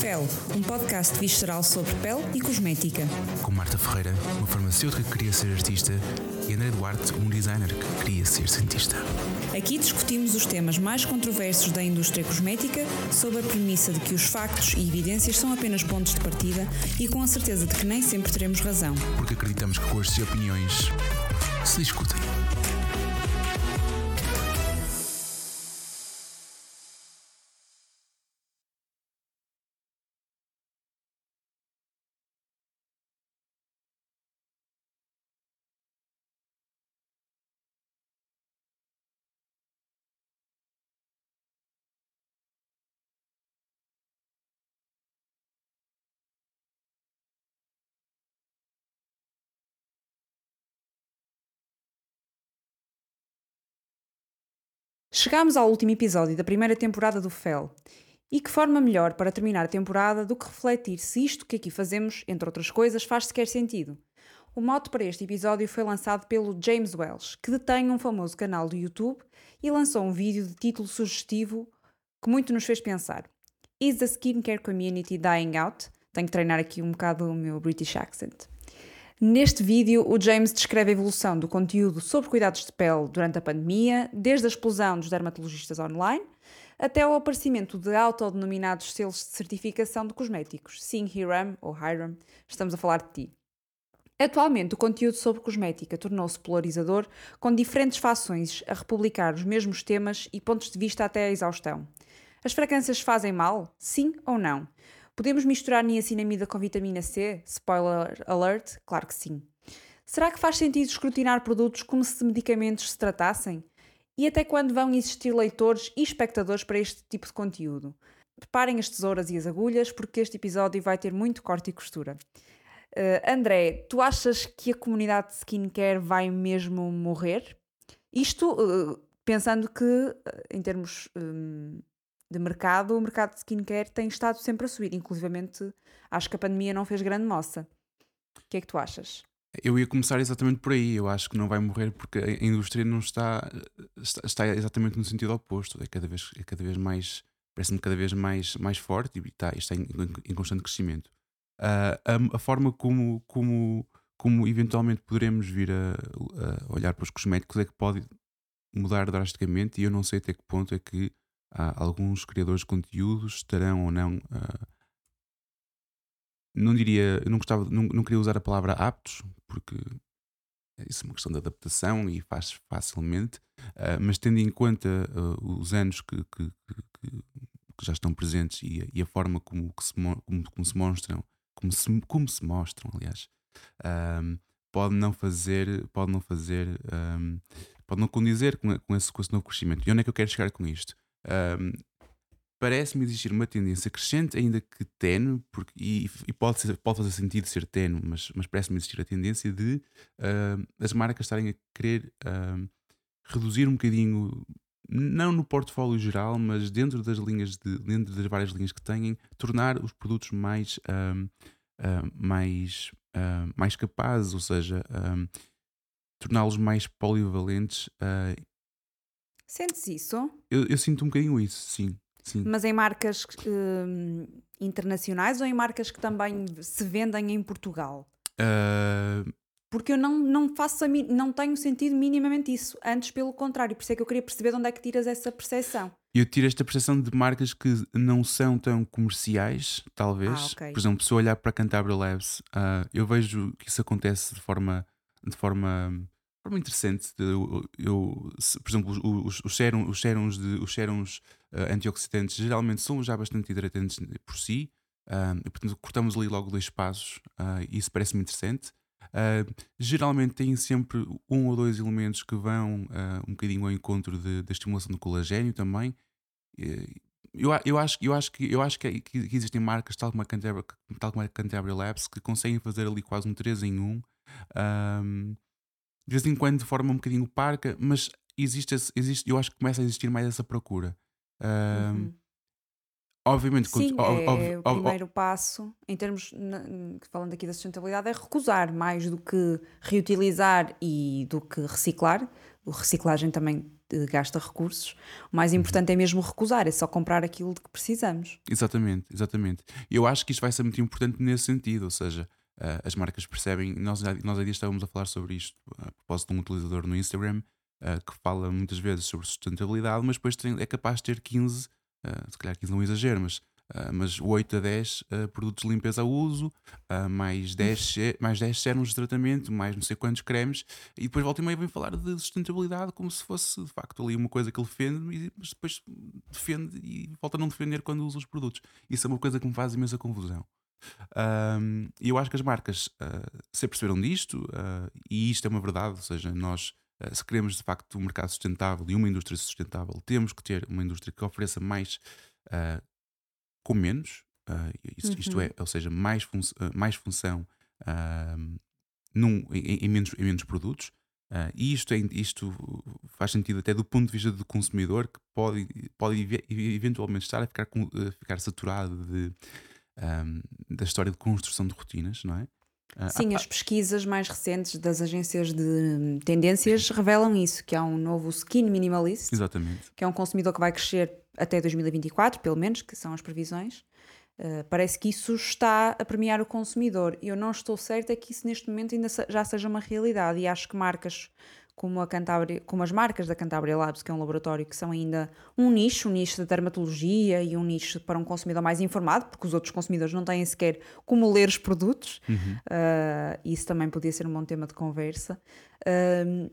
Fel, um podcast visceral sobre pele e cosmética. Com Marta Ferreira, uma farmacêutica que queria ser artista, e André Duarte, um designer que queria ser cientista. Aqui discutimos os temas mais controversos da indústria cosmética, sob a premissa de que os factos e evidências são apenas pontos de partida e com a certeza de que nem sempre teremos razão. Porque acreditamos que gostos e opiniões se discutem. Chegámos ao último episódio da primeira temporada do FEL. E que forma melhor para terminar a temporada do que refletir se isto que aqui fazemos, entre outras coisas, faz sequer sentido. O mote para este episódio foi lançado pelo James Welsh, que detém um famoso canal do YouTube e lançou um vídeo de título sugestivo que muito nos fez pensar. Is the skincare community dying out? Tenho que treinar aqui um bocado o meu British accent. Neste vídeo, o James descreve a evolução do conteúdo sobre cuidados de pele durante a pandemia, desde a explosão dos dermatologistas online até o aparecimento de autodenominados selos de certificação de cosméticos. Sim, Hiram ou Hiram, estamos a falar de ti. Atualmente, o conteúdo sobre cosmética tornou-se polarizador, com diferentes fações a republicar os mesmos temas e pontos de vista até a exaustão. As fragrâncias fazem mal? Sim ou não? Podemos misturar niacinamida com vitamina C? Spoiler alert, claro que sim. Será que faz sentido escrutinar produtos como se medicamentos se tratassem? E até quando vão existir leitores e espectadores para este tipo de conteúdo? Preparem as tesouras e as agulhas, porque este episódio vai ter muito corte e costura. Uh, André, tu achas que a comunidade de skincare vai mesmo morrer? Isto uh, pensando que, uh, em termos um, de mercado, o mercado de skincare tem estado sempre a subir. Inclusivamente, acho que a pandemia não fez grande moça. O que é que tu achas? Eu ia começar exatamente por aí. Eu acho que não vai morrer porque a indústria não está, está, está exatamente no sentido oposto. É cada vez, é cada vez mais, parece-me cada vez mais, mais forte e está, está em, em constante crescimento. Uh, a, a, forma como, como, como eventualmente poderemos vir a, a, olhar para os cosméticos é que pode mudar drasticamente e eu não sei até que ponto é que alguns criadores de conteúdos estarão ou não. Uh, não diria, não gostava, não, não queria usar a palavra aptos, porque isso é uma questão de adaptação e faz facilmente, uh, mas tendo em conta uh, os anos que, que, que, que, já estão presentes e, e a forma como, se, como, como, se mostram, como se, como se mostram, aliás, um, pode não fazer, pode não fazer, um, pode não condizer com, com, esse, com esse novo crescimento. E onde é que eu quero chegar com isto? Um, Parece-me existir uma tendência crescente, ainda que tenue, porque, e, e pode, ser, pode fazer sentido ser tenue, mas, mas parece-me existir a tendência de uh, as marcas estarem a querer uh, reduzir um bocadinho, não no portfólio geral, mas dentro das linhas, de, dentro das várias linhas que têm, tornar os produtos mais, uh, mais, mais capazes, ou seja, torná-los mais polivalentes Sentes isso? Eu, eu, sinto um bocadinho isso, sim. sim. Mas em marcas hum, internacionais ou em marcas que também se vendem em Portugal? Uh... Porque eu não, não faço não tenho sentido minimamente isso. Antes, pelo contrário, por isso é que eu queria perceber de onde é que tiras essa percepção. Eu tiro esta percepção de marcas que não são tão comerciais, talvez. Ah, okay. Por exemplo, se eu olhar para Cantabria Labs, uh, eu vejo que isso acontece de forma, de forma forma interessante. Eu, eu por exemplo, os, os, os serums, de, os serums uh, antioxidantes geralmente são já bastante hidratantes por si. Uh, e, portanto, cortamos ali logo dois passos uh, e isso parece-me interessante. Uh, geralmente têm sempre um ou dois elementos que vão um bocadinho ao encontro de, da estimulação do colagênio também. Eu, eu, acho, eu acho, que, eu acho que, que existem marcas, tal como, a Canterbury, tal como a Canterbury Labs, que conseguem fazer ali quase um 3 em 1 de vez em quando de forma um bocadinho parca, mas existe, existe eu acho que começa a existir mais essa procura. Uh, uhum. Obviamente, Sim, é o primeiro passo, em termos, falando aqui da sustentabilidade, é recusar mais do que reutilizar e do que reciclar. O reciclagem também eh, gasta recursos. O mais importante é mesmo recusar, é só comprar aquilo de que precisamos. Exatamente, exatamente. Eu acho que isto vai ser muito importante nesse sentido, ou seja, uh, as marcas percebem. Nós, nós há dias estávamos a falar sobre isto a propósito de um utilizador no Instagram uh, que fala muitas vezes sobre sustentabilidade, mas depois tem, é capaz de ter 15, uh, se calhar 15 não é exagero, mas Uh, mas 8 a 10 uh, produtos de limpeza a uso, mais, 10, mais 10 sérums de tratamento, mais não sei quantos cremes, e depois volta e meia vem falar de sustentabilidade como se fosse de facto ali uma coisa que ele defende, mas depois defende e volta a não defender quando usa os produtos. Isso é uma coisa que me faz imensa confusão. E eu acho que as marcas se perceberam disto, e isto é uma verdade, ou seja, nós se queremos de facto um mercado sustentável e uma indústria sustentável, temos que ter uma indústria que ofereça mais uh, com menos, uh, isto, isto uhum. é, ou seja, mais, fun uh, mais função uh, num, em, em, menos, em menos produtos. e isto, é, isto faz sentido até do ponto de vista do consumidor que pode, pode eventualmente estar a ficar, a ficar saturado de, um, da história de construção de rotinas, não é? Sim, as pesquisas mais recentes das agências de tendências revelam isso, que há um novo skin minimalist, Exatamente. que é um consumidor que vai crescer até 2024, pelo menos, que são as previsões. Uh, parece que isso está a premiar o consumidor. Eu não estou certa que isso neste momento ainda já seja uma realidade e acho que marcas como, a Cantabria, como as marcas da Cantabria Labs, que é um laboratório que são ainda um nicho, um nicho da dermatologia e um nicho para um consumidor mais informado, porque os outros consumidores não têm sequer como ler os produtos. Uhum. Uh, isso também podia ser um bom tema de conversa. Uh,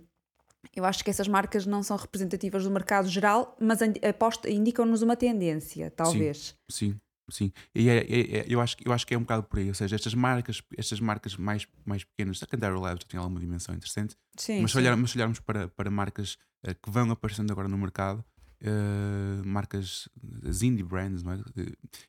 eu acho que essas marcas não são representativas do mercado geral, mas indicam-nos uma tendência, talvez. Sim, sim. Sim, e é, é, é, eu, acho, eu acho que é um bocado por aí. Ou seja, estas marcas, estas marcas mais, mais pequenas, a Candara Labs já tem alguma dimensão interessante, sim, mas, se olhar, mas se olharmos para, para marcas uh, que vão aparecendo agora no mercado, uh, marcas, as indie brands, não é?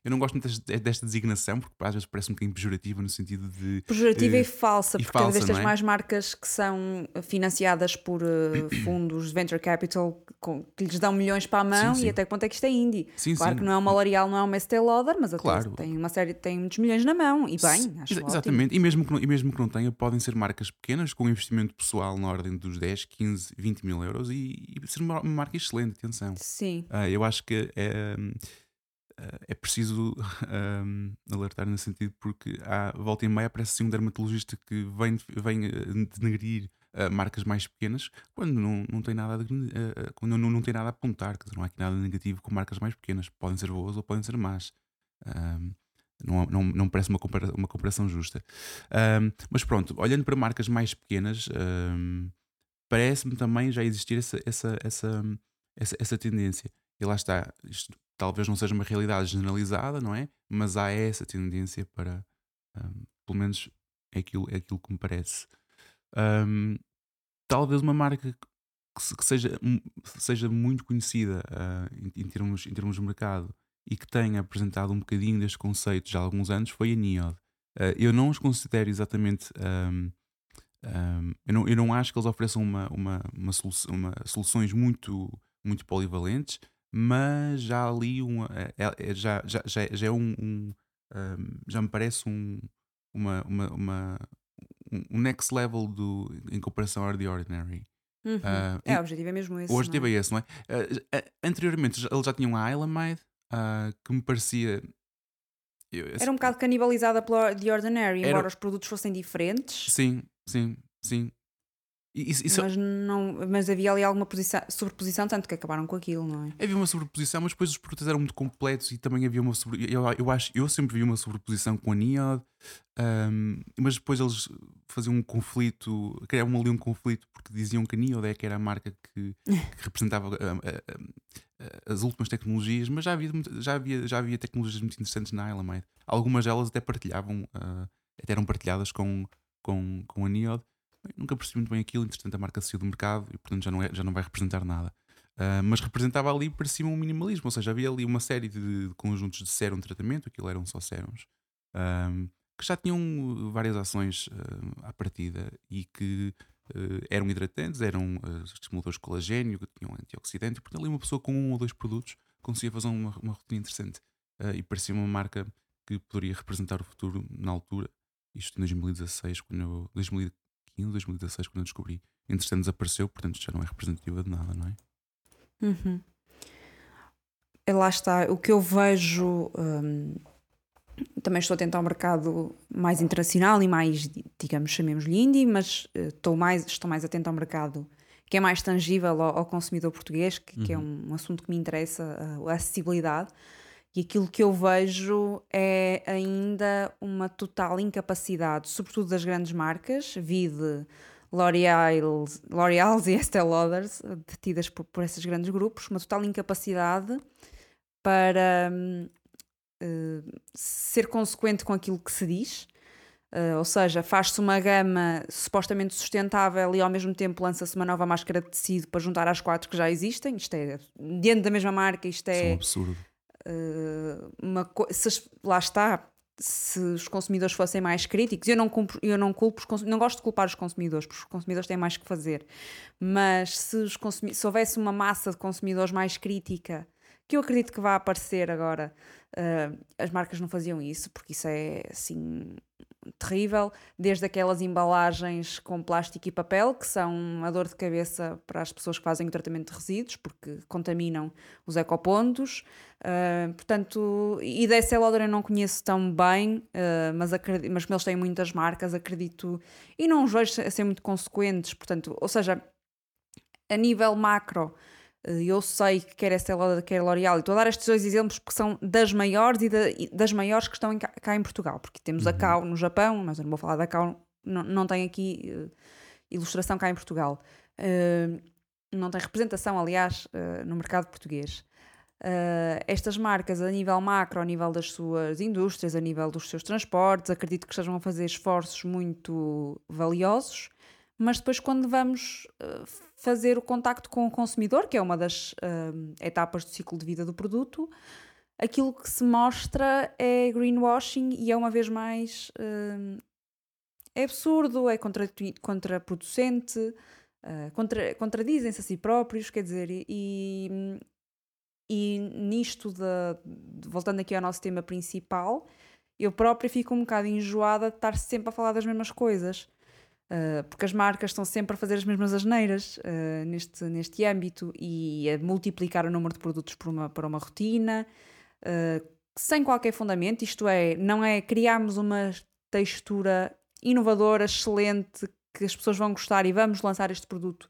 Eu não gosto muito desta, desta designação, porque às vezes parece um bocadinho pejorativa no sentido de. Pejorativa uh, e falsa, e porque falsa, destas é? mais marcas que são financiadas por fundos de venture capital com, que lhes dão milhões para a mão sim, sim. e até quanto é que isto é indie. Sim, claro que não é uma L'Oreal, não é uma Estée Lauder, mas claro. tem uma série, tem muitos milhões na mão e bem, acho Exatamente, e mesmo, que não, e mesmo que não tenha, podem ser marcas pequenas com investimento pessoal na ordem dos 10, 15, 20 mil euros e, e ser uma, uma marca excelente, atenção. Sim. Uh, eu acho que é, é preciso um, alertar nesse sentido, porque há volta e meia aparece assim um dermatologista que vem, vem denegrir uh, marcas mais pequenas quando não, não, tem nada a, uh, quando não, não tem nada a apontar, que não há aqui nada negativo com marcas mais pequenas, podem ser boas ou podem ser más. Um, não, não, não parece uma, compara uma comparação justa. Um, mas pronto, olhando para marcas mais pequenas, um, parece-me também já existir essa, essa, essa, essa, essa tendência. E lá está, isto talvez não seja uma realidade generalizada, não é? Mas há essa tendência para, um, pelo menos é aquilo, é aquilo que me parece. Um, talvez uma marca que, seja, seja muito conhecida uh, em, em, termos, em termos de mercado e que tenha apresentado um bocadinho deste conceito já há alguns anos foi a Niod. Uh, eu não os considero exatamente. Um, um, eu, não, eu não acho que eles ofereçam uma, uma, uma, solu uma soluções muito, muito polivalentes, mas já ali uma, é, é, é, já, já, já, é um, um, já me parece um, uma, uma, uma, um next level do, em comparação ao The Ordinary. Uhum. Uh, é, o objetivo é mesmo esse. O objetivo é? é esse, não é? Uh, anteriormente ele já tinha um Islamide uh, que me parecia. Eu, era um bocado canibalizada pela The Ordinary, embora os produtos fossem diferentes. Sim, sim, sim. Isso, isso... Mas, não, mas havia ali alguma posição, sobreposição, tanto que acabaram com aquilo, não é? Havia uma sobreposição, mas depois os produtos eram muito completos e também havia uma sobre... eu, eu acho Eu sempre vi uma sobreposição com a Niod, um, mas depois eles faziam um conflito, criavam ali um conflito porque diziam que a Niod é que era a marca que, que representava as últimas tecnologias, mas já havia, já, havia, já havia tecnologias muito interessantes na Ilamide. Algumas delas até partilhavam, uh, até eram partilhadas com, com, com a Niod nunca percebi muito bem aquilo, entretanto a marca saiu do mercado e portanto já não, é, já não vai representar nada. Uh, mas representava ali, parecia um minimalismo, ou seja, havia ali uma série de, de conjuntos de sérum tratamento, aquilo eram só sérums, uh, que já tinham várias ações uh, à partida e que eram hidratantes, eram estimuladores de colagênio, que tinham antioxidante, e portanto ali uma pessoa com um ou dois produtos conseguia fazer uma, uma rotina interessante e parecia uma marca que poderia representar o futuro na altura, isto em 2016, quando eu, 2015, 2016, quando eu descobri. Entretanto, desapareceu, portanto já não é representativa de nada, não é? Uhum. É, lá está, o que eu vejo. hum, também estou a tentar um mercado mais internacional e mais, digamos, chamemos-lhe indie, mas eh, estou mais, estou mais atento ao mercado que é mais tangível ao, ao consumidor português, que, que é um, assunto que me interessa, a, a acessibilidade. E aquilo que eu vejo é ainda uma total incapacidade, sobretudo das grandes marcas, vide L'Oreal e Estée Lauders, detidas por, por esses grandes grupos, uma total incapacidade para eh, ser consequente com aquilo que se diz. Uh, ou seja, faz-se uma gama supostamente sustentável e ao mesmo tempo lança-se uma nova máscara de tecido para juntar às quatro que já existem. Isto é dentro da mesma marca, isto Isso é um é absurdo. Uh, uma se lá está. Se os consumidores fossem mais críticos, eu não, culpo, eu não culpo não gosto de culpar os consumidores, porque os consumidores têm mais que fazer. Mas se, os se houvesse uma massa de consumidores mais crítica, que eu acredito que vai aparecer agora, uh, as marcas não faziam isso, porque isso é assim terrível, desde aquelas embalagens com plástico e papel, que são uma dor de cabeça para as pessoas que fazem o tratamento de resíduos, porque contaminam os ecopontos. Uh, portanto, e da Estée Lauder eu não conheço tão bem, uh, mas, acredito, mas como eles têm muitas marcas, acredito, e não os vejo a ser muito consequentes, portanto, ou seja, a nível macro, eu sei que quer Estée Lauder, quer L'Oréal, e estou a dar estes dois exemplos porque são das maiores e, da- e das maiores que estão em cá, em Portugal, porque temos a Cao no Japão, mas eu não vou falar da Cao, não, não tem aqui eh, ilustração cá em Portugal. Eh, não tem representação, aliás, eh, no mercado português. Eh, estas marcas, a nível macro, a nível das suas indústrias, a nível dos seus transportes, acredito que estejam a fazer esforços muito valiosos, mas depois, quando vamos eh, fazer o contacto com o consumidor, que é uma das eh, etapas do ciclo de vida do produto, aquilo que se mostra é greenwashing e é uma vez mais eh, é absurdo, é contra, contraproducente, contra, contradizem-se a si próprios, quer dizer, e, e, nisto, de- voltando aqui ao nosso tema principal, eu própria fico um bocado enjoada de estar sempre a falar das mesmas coisas. Uh, porque as marcas estão sempre a fazer as mesmas asneiras uh, neste, neste âmbito e a multiplicar o número de produtos por uma, para uma rotina, uh, sem qualquer fundamento. Isto é, não é criarmos uma textura inovadora, excelente, que as pessoas vão gostar e vamos lançar este produto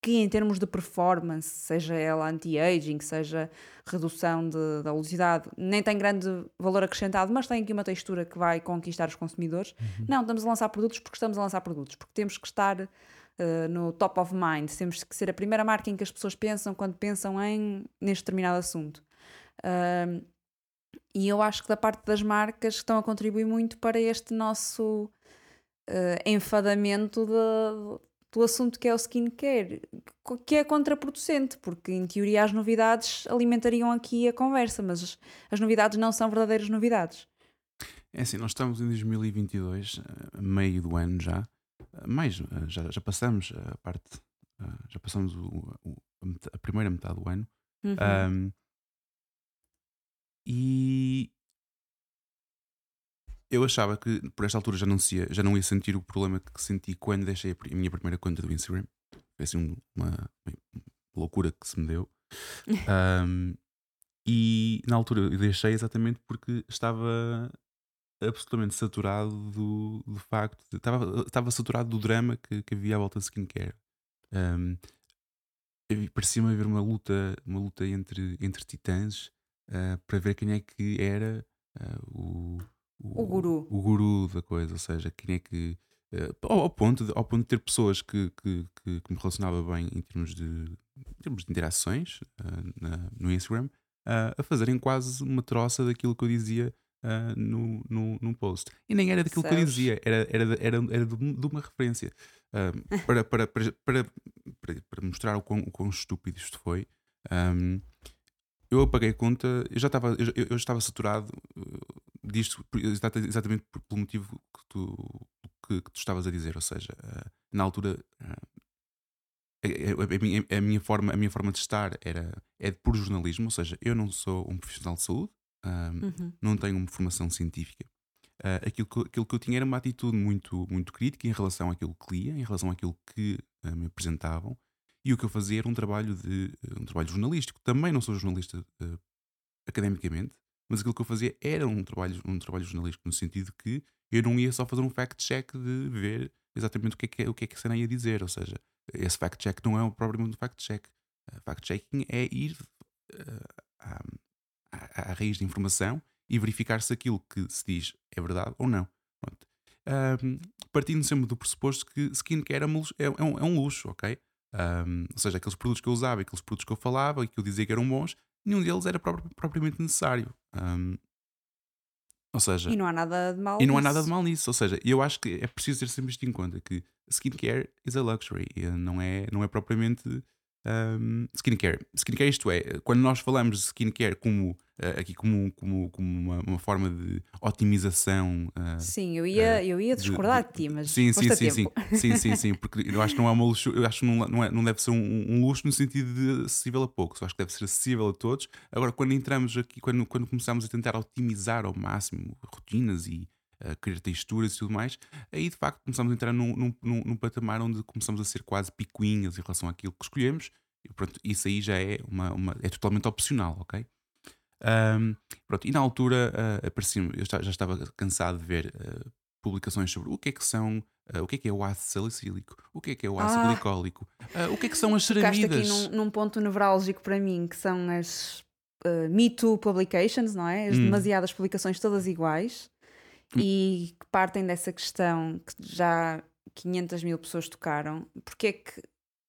que, em termos de performance, seja ela anti-aging, seja redução de- da oleosidade, nem tem grande valor acrescentado, mas tem aqui uma textura que vai conquistar os consumidores. Não, estamos a lançar produtos porque estamos a lançar produtos, porque temos que estar eh, no top of mind, temos que ser a primeira marca em que as pessoas pensam quando pensam em neste determinado assunto. Ahm, e eu acho que da parte das marcas estão a contribuir muito para este nosso eh, enfadamento de- do assunto que é o skincare, que é contraproducente, porque em teoria as novidades alimentariam aqui a conversa, mas as- novidades não são verdadeiras novidades. É assim, nós estamos em 2022, a meio do ano já, eh, mais, eh, já, já passamos a parte, eh, já passamos o- o- a, primeira metade do ano. Uhum. Ahm, e eu achava que por esta altura já não, se ia, já não ia sentir o problema que senti quando deixei a, minha primeira conta do Instagram. Foi assim um- uma, uma loucura que se me deu. Ahm, e na altura eu deixei exatamente porque estava absolutamente saturado do, do facto, de- estava, estava saturado do drama que, que havia à volta de skincare. Eu- Parecia-me haver uma luta, uma luta entre, entre titãs ah, para ver quem é que era ah, o, O guru. o guru da coisa, ou seja, quem é que. ah, ao, ponto de, ao ponto de ter pessoas que, que, que, que me relacionava bem em termos de, em termos de interações ah, na- no Instagram ah, a fazerem quase uma troça daquilo que eu dizia no, no, num post. E nem era daquilo que eu dizia, era, era, era, era de, um- uma referência. Para, para, para, para, para, mostrar o quão, o quão estúpido isto foi, ahm, eu apaguei a conta, eu já estava, eu, eu estava saturado uh, disto por- exata- exatamente por- pelo motivo que tu, que, que tu estavas a dizer, ou seja, ah, na altura ah, a, a- a minha, a minha forma, a minha forma de estar era, é puro jornalismo, ou seja, eu não sou um profissional de saúde, Uhum. não tenho uma formação científica. Ah, aquilo, que, aquilo que eu tinha era uma atitude muito, muito crítica em relação àquilo que lia, em relação àquilo que ah, me apresentavam, E o que eu fazia era um trabalho de um trabalho jornalístico. Também não sou jornalista uh, academicamente, mas aquilo que eu fazia era um trabalho, um trabalho jornalístico, no sentido que eu não ia só fazer um fact-check de ver exatamente o que é que, o que, é que a cena ia dizer. Ou seja, esse fact-check não é um fact-check. Uh, fact-checking é ir uh, à, à, à, raiz da informação e verificar se aquilo que se diz é verdade ou não. Um, partindo sempre do pressuposto que skincare é, é, é, um, é um luxo, ok? Um, ou seja, aqueles produtos que eu usava, aqueles produtos que eu falava e que eu dizia que eram bons, nenhum deles era propriamente necessário. Um, ou seja, e não há nada de mal E não nisso. há nada de mal nisso. Ou seja, eu acho que é preciso ter sempre isto em conta: que skincare is a luxury, não é, não é propriamente um, skincare. Skincare, isto é, quando nós falamos de skincare como uh, aqui como, como, como uma, uma, forma de otimização. Uh, sim, eu ia, uh, eu ia discordar de, de, ti, mas sim, sim, sim, sim, sim, sim, sim, porque eu acho que não é uma luxo, eu acho que não, não, é, não deve ser um, um, luxo no sentido de acessível a poucos, eu acho que deve ser acessível a todos. Agora, quando entramos aqui, quando, quando começamos a tentar otimizar ao máximo rotinas e a criar texturas e tudo mais, aí de facto começamos a entrar num, num, num, patamar onde começamos a ser quase picuinhas em relação àquilo que escolhemos, e pronto, isso aí já é, uma, uma é totalmente opcional, ok? Um, pronto, e na altura uh, apareci eu já, estava cansado de ver uh, publicações sobre o que é que são, uh, o que é que é o ácido salicílico, o que é que é o ácido ah, glicólico, o que é que são as ceramidas. aqui num, num ponto nevrálgico para mim, que são as uh, Me Too Publications, não é? As hum. demasiadas publicações todas iguais. E que partem dessa questão que já 500 mil pessoas tocaram. Porque é que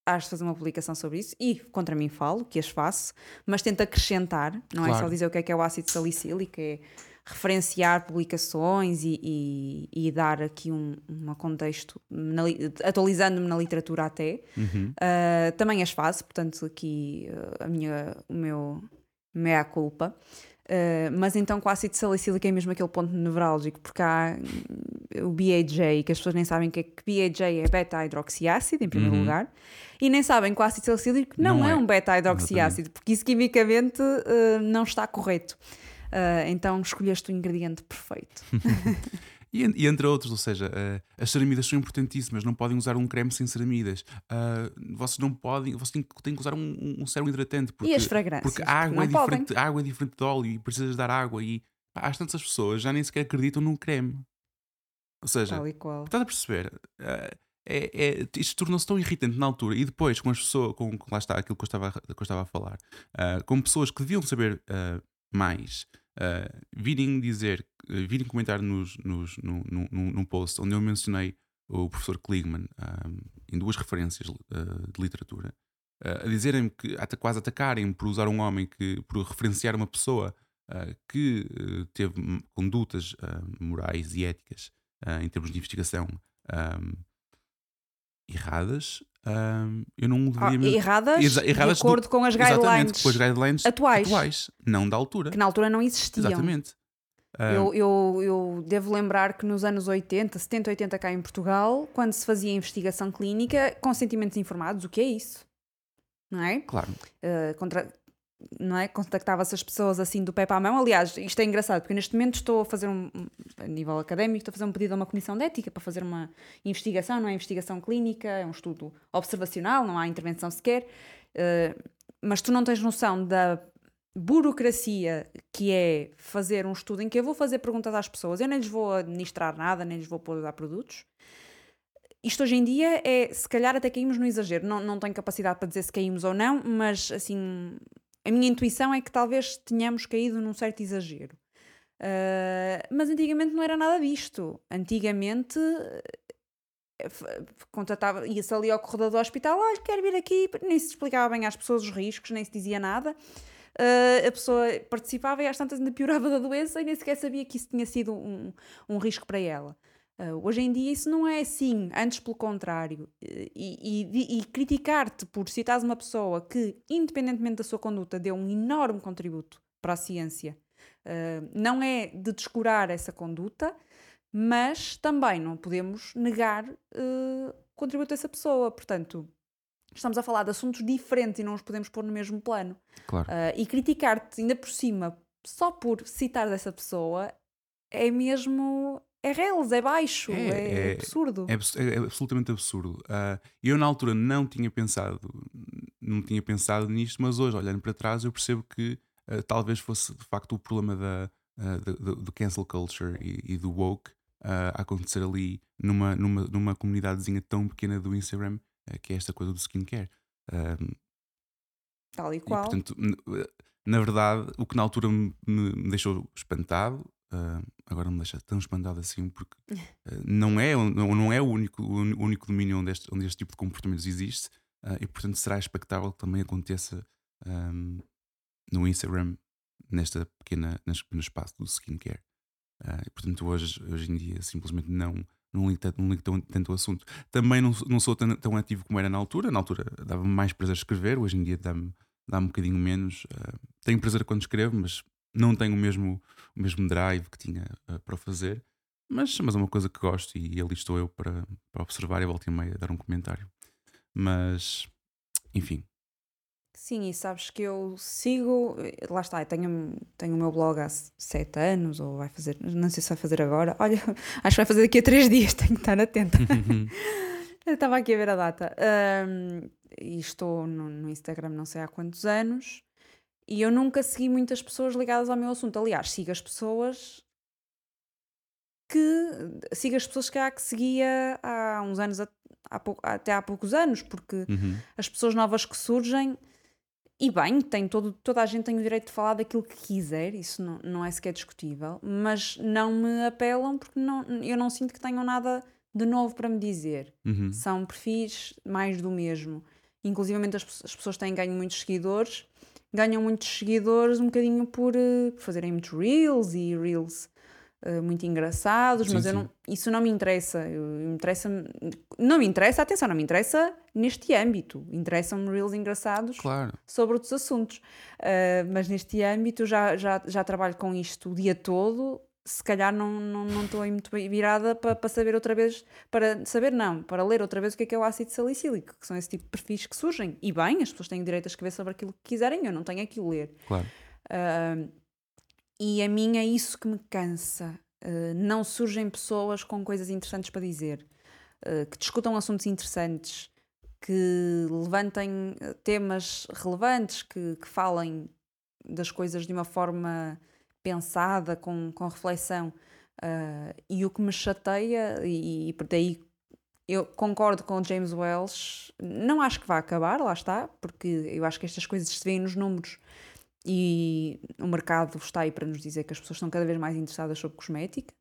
has de fazer uma publicação sobre isso? E contra mim falo, que as faço, mas tento acrescentar, não claro. é só dizer o que é que é o ácido salicílico, é referenciar publicações e, e, e dar aqui um, um contexto, atualizando-me na literatura até. Uhum. Uh, também as faço, portanto, aqui uh, a minha, o meu meia culpa. Uh, mas então com o ácido salicílico é mesmo aquele ponto nevrálgico, porque há hum, o BHA, que as pessoas nem sabem que, é, que BHA é beta-hidroxiácido, em primeiro uhum. lugar, e nem sabem que o ácido salicílico não, não é, é, um beta-hidroxiácido, porque isso quimicamente uh, não está correto. Uh, então escolheste o ingrediente perfeito. E, e, entre outros, ou seja, uh, as ceramidas são importantíssimas, não podem usar um creme sem ceramidas. Uh, vocês não podem, vocês têm, têm que usar um, um, sérum hidratante. Porque, e as fragrâncias? Porque a água, é diferente, água é diferente de óleo e precisas dar água. E às tantas pessoas já nem sequer acreditam num creme. Ou seja, estás a perceber? Uh, é, é, isto tornou-se tão irritante na altura e depois com as pessoas, com, lá está aquilo que eu estava, que eu estava a falar, uh, com pessoas que deviam saber uh, mais, uh, virem dizer, uh, virem comentar nos, nos, no, no, num post onde eu mencionei o professor Kligman um, em duas referências uh, de literatura, a dizerem-me que, até quase atacarem por usar um homem que, por referenciar uma pessoa que teve condutas morais e éticas em termos de investigação um, erradas, um, eu não. Ah, erradas, Exa erradas de acordo do, com as guidelines, com as guidelines atuais. atuais, não da altura. Que na altura não existiam. Exatamente. Eu, eu, eu, devo lembrar que nos anos 80, 70, 80 cá em Portugal, quando se fazia investigação clínica, consentimentos informados, o que é isso? Não é? Claro. Uh, contra, não é? Contactava-se as pessoas assim do pé para a mão. Aliás, isto é engraçado, porque neste momento estou a fazer um, a nível académico, estou a fazer um pedido a uma comissão de ética para fazer uma investigação, não é investigação clínica, é um estudo observacional, não há intervenção sequer. Uh, mas tu não tens noção da burocracia que é fazer um estudo em que eu vou fazer perguntas às pessoas, eu nem lhes vou administrar nada, nem lhes vou pôr a produtos. Isto hoje em dia é, se calhar até caímos no exagero. Não, não tenho capacidade para dizer se caímos ou não, mas assim, a minha intuição é que talvez tenhamos caído num certo exagero. Uh, mas antigamente não era nada disto. Antigamente eh, contratava, ia-se ali ao corredor do hospital, olha, quero vir aqui, nem se explicava bem às pessoas os riscos, nem se dizia nada. Uh, a pessoa participava e às tantas ainda piorava da doença e nem sequer sabia que isso tinha sido um, um risco para ela. Uh, hoje em dia isso não é assim, antes pelo contrário. E, e, e criticar-te por citares uma pessoa que, independentemente da sua conduta, deu um enorme contributo para a ciência, uh, não é de descurar essa conduta, mas também não podemos negar uh, o contributo dessa pessoa. Portanto, estamos a falar de assuntos diferentes e não os podemos pôr no mesmo plano. Claro. e criticar-te ainda por cima só por citar dessa pessoa é mesmo é reles, é baixo, É, é, é- absurdo. É, abs- é absolutamente absurdo. Ah, eu na altura não tinha pensado, não tinha pensado nisto, mas hoje, olhando para trás, eu percebo que ah, talvez fosse de facto o problema da, ah, do, do- cancel culture e, e do woke a acontecer ali numa, numa, numa comunidadezinha tão pequena do Instagram, que é esta coisa do skincare. Tal e e, qual. portanto, n- na verdade, o que na altura me- me deixou espantado, ah, agora me deixa tão espantado assim, porque ah, não, é, não, não é o único, o único domínio onde este, onde este tipo de comportamentos existe, ah, e portanto será expectável que também aconteça ahm, no Instagram, nesta pequena, neste pequeno espaço do skincare. E, portanto, hoje, hoje em dia, simplesmente não. Não ligo, tanto, não ligo tão- tanto o assunto. Também não, sou- não sou tão, tão ativo como era na altura. Na altura dava-me mais prazer escrever, hoje em dia dá-me dá um bocadinho menos. Tenho prazer quando escrevo, mas não tenho o mesmo, o mesmo drive que tinha ah, para fazer. Mas, mas é uma coisa que gosto e ali estou eu para, para observar e volta e meia dar um comentário. Mas, enfim, Sim, e sabes que eu sigo, lá está, eu tenho, tenho o meu blog há sete anos, ou vai fazer, não sei se vai fazer agora. Olha, acho que vai fazer daqui a três dias, tenho que estar atenta. Estava aqui a ver a data. Ahm, e estou no, no Instagram não sei há quantos anos. E eu nunca segui muitas pessoas ligadas ao meu assunto. Aliás, sigo as pessoas que. Sigo as pessoas que há que seguia há uns anos, a- há pou- até há poucos anos, porque Uhum. as pessoas novas que surgem. E bem, tem todo, toda a gente tem o direito de falar daquilo que quiser, isso não, não é sequer discutível, mas não me apelam porque não, eu não sinto que tenham nada de novo para me dizer. Uhum. São perfis mais do mesmo. Inclusive as, as pessoas têm ganho muitos seguidores, ganham muitos seguidores um bocadinho por, eh, por fazerem muitos reels e reels eh, muito engraçados, Sim, mas eu sim. não, isso não me interessa. Eu, interessa não me interessa, atenção, não me interessa neste âmbito. Interessam-me reels engraçados Claro. sobre outros assuntos. Uh, mas neste âmbito eu já, já, já trabalho com isto o dia todo. Se calhar não estou não, não estou aí muito bem virada para, para saber outra vez, para saber não, para ler outra vez o que é que é o ácido salicílico, que são esse tipo de perfis que surgem. E bem, as pessoas têm direito a escrever sobre aquilo que quiserem, eu não tenho aqui ler. Claro. Uh, e a mim é isso que me cansa. Uh, não surgem pessoas com coisas interessantes para dizer, uh, que discutam assuntos interessantes, que levantem uh, temas relevantes, que, que falem das coisas de uma forma pensada, com, com reflexão. Uh, e o que me chateia, e, e daí eu concordo com o James Wells, não acho que vá acabar, lá está, porque eu acho que estas coisas se veem nos números e o mercado está aí para nos dizer que as pessoas estão cada vez mais interessadas sobre cosmética.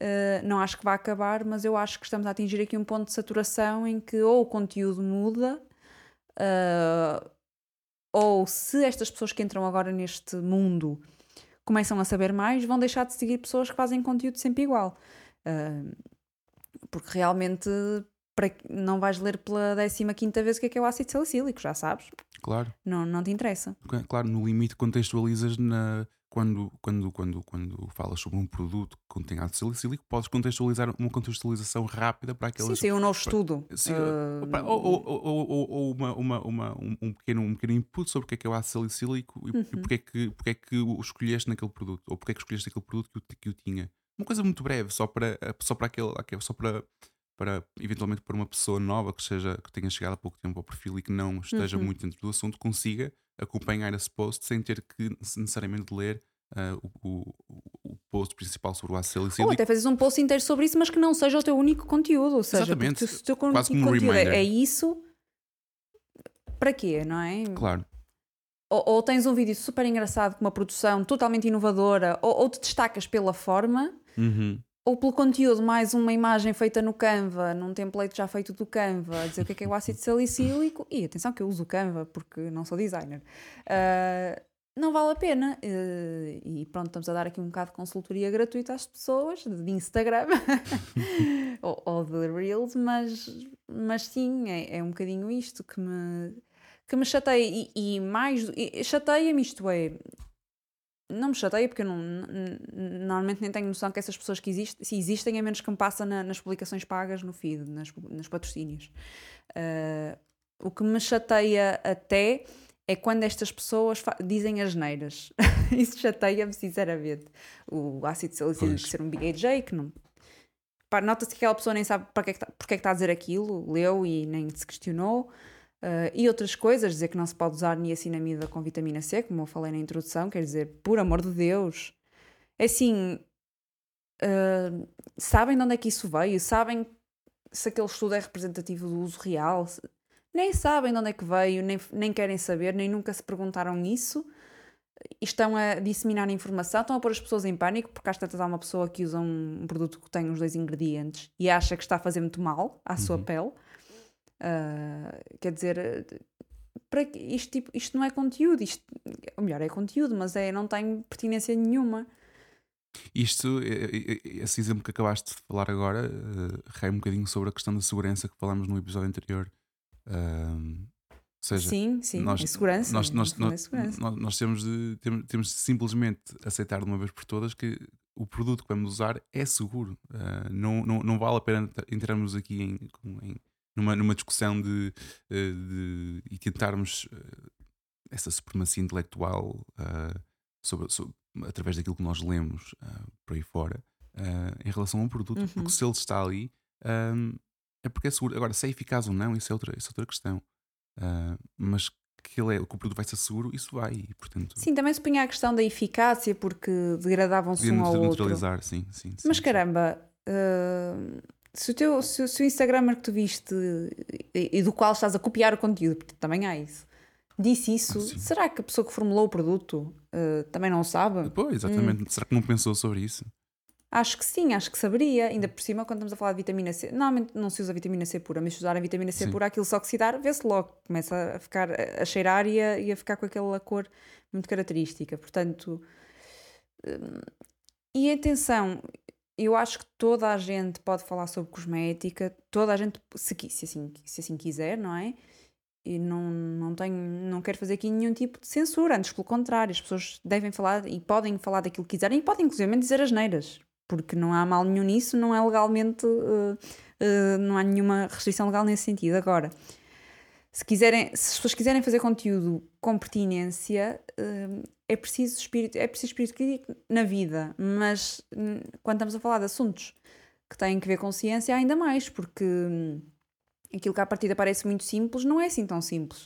Uh, não acho que vá acabar, mas eu acho que estamos a atingir aqui um ponto de saturação em que ou o conteúdo muda, uh, ou se estas pessoas que entram agora neste mundo começam a saber mais, vão deixar de seguir pessoas que fazem conteúdo sempre igual. Uh, porque realmente para, não vais ler pela 15 vez o que é, que é o ácido salicílico, já sabes. Claro. Não, não te interessa. Claro, no limite contextualizas na, quando, quando, quando, quando falas sobre um produto que contém ácido salicílico, podes contextualizar uma contextualização rápida para Sim, aquelas. saiu um novo estudo. Sim, Uh, ou, ou, ou, ou- uma, uma, uma- um, pequeno, um pequeno input sobre o que é que é o ácido salicílico e, e Uhum. porque, é que, porque é que o escolheste naquele produto, ou porque é que escolheste aquele produto que o, que o tinha. Uma coisa muito breve, só para, só para aquele- só para, para eventualmente para uma pessoa nova que, seja, que tenha chegado há pouco tempo ao perfil e que não esteja Uhum. muito dentro do assunto, consiga acompanhar esse post sem ter que necessariamente ler ah, o, o, o post principal sobre o ácido Ou até fazes um post inteiro sobre isso, mas que não seja o teu único conteúdo. Ou seja, Exatamente. se o teu Quase como um conteúdo é, é isso, para quê, não é? Claro, Ou, ou tens um vídeo super engraçado com uma produção totalmente inovadora, ou, ou te destacas pela forma, Uhum. Ou pelo conteúdo, mais uma imagem feita no Canva, num template já feito do Canva, dizer o que é que é o ácido salicílico. E atenção que eu uso o Canva porque não sou designer. Ah, não vale a pena. Eh, e pronto, estamos a dar aqui um bocado de consultoria gratuita às pessoas de Instagram ou, ou de Reels, mas, mas sim, é, é um bocadinho isto que me, que me chateia. E, e mais, chateia-me isto é. Não me chateia porque eu não, normalmente nem tenho noção que essas pessoas que existem, se existem, a menos que me passa na- nas publicações pagas no feed, nas, nos patrocínios. Ah, o que me chateia até é quando estas pessoas dizem as neiras. Isso chateia-me sinceramente. O ácido salicílico ser um BHJ, que não, nota-se que aquela pessoa nem sabe para que é que tá, porque é que está a dizer aquilo, leu e nem se questionou. Uh, e outras coisas, dizer que não se pode usar niacinamida com vitamina C, como eu falei na introdução, quer dizer, por amor de Deus. É assim, uh, sabem de onde é que isso veio? Sabem se aquele estudo é representativo do uso real? Nem sabem de onde é que veio, nem, nem querem saber, nem nunca se perguntaram isso. Estão a disseminar informação, estão a pôr as pessoas em pânico, porque às tantas há uma pessoa que usa um produto que tem os dois ingredientes e acha que está a fazer muito mal à sua uhum. pele. Uh, quer dizer, para isto, tipo, isto não é conteúdo, isto, ou melhor, é conteúdo, mas é, não tem pertinência nenhuma. Isto, esse exemplo que acabaste de falar agora, uh, rai um bocadinho sobre a questão da segurança que falámos no episódio anterior. Uh, seja, sim, sim, nós, segurança. Nós, nós, nós, nós, nós temos, de, temos, temos de simplesmente aceitar de uma vez por todas que o produto que vamos usar é seguro. Uh, não, não, não vale a pena entrarmos aqui em, em numa, numa discussão de, eh, de, e tentarmos eh, essa supremacia intelectual uh, sobre, sobre, através daquilo que nós lemos uh, por aí fora uh, em relação a um produto, uhum. porque se ele está ali um, é porque é seguro. Agora, se é eficaz ou não, isso é outra, isso é outra questão. mas que, ele é, que o produto vai ser seguro, isso vai. E, portanto, sim, também se punha a questão da eficácia, porque degradavam-se um ao outro. Sim, sim, sim, mas caramba, uh, se o, teu, se, se o Instagramer que tu viste e, e, do qual estás a copiar o conteúdo, porque também há isso, disse isso, ah, será que a pessoa que formulou o produto uh, também não sabe? Pois, exatamente. Hum. Será que não pensou sobre isso? Acho que sim, acho que saberia. Ainda por cima, quando estamos a falar de vitamina C, normalmente não se usa vitamina C pura, mas se usar a vitamina C sim. pura, aquilo se oxidar, vê-se logo. Começa a ficar a cheirar e a, e a ficar com aquela cor muito característica. Portanto, hum, e atenção, eu acho que toda a gente pode falar sobre cosmética, toda a gente, se, se, assim, se assim quiser, não é? E não, não, tenho, não quero fazer aqui nenhum tipo de censura, antes pelo contrário, as pessoas devem falar e podem falar daquilo que quiserem e podem inclusive dizer as neiras, porque não há mal nenhum nisso, não é legalmente, uh, uh, não há nenhuma restrição legal nesse sentido. Agora, se, quiserem, se as pessoas quiserem fazer conteúdo com pertinência, uh, é preciso espírito, é preciso espírito crítico na vida, mas hum, quando estamos a falar de assuntos que têm que ver com ciência, ainda mais, porque hum, aquilo que à partida parece muito simples não é assim tão simples.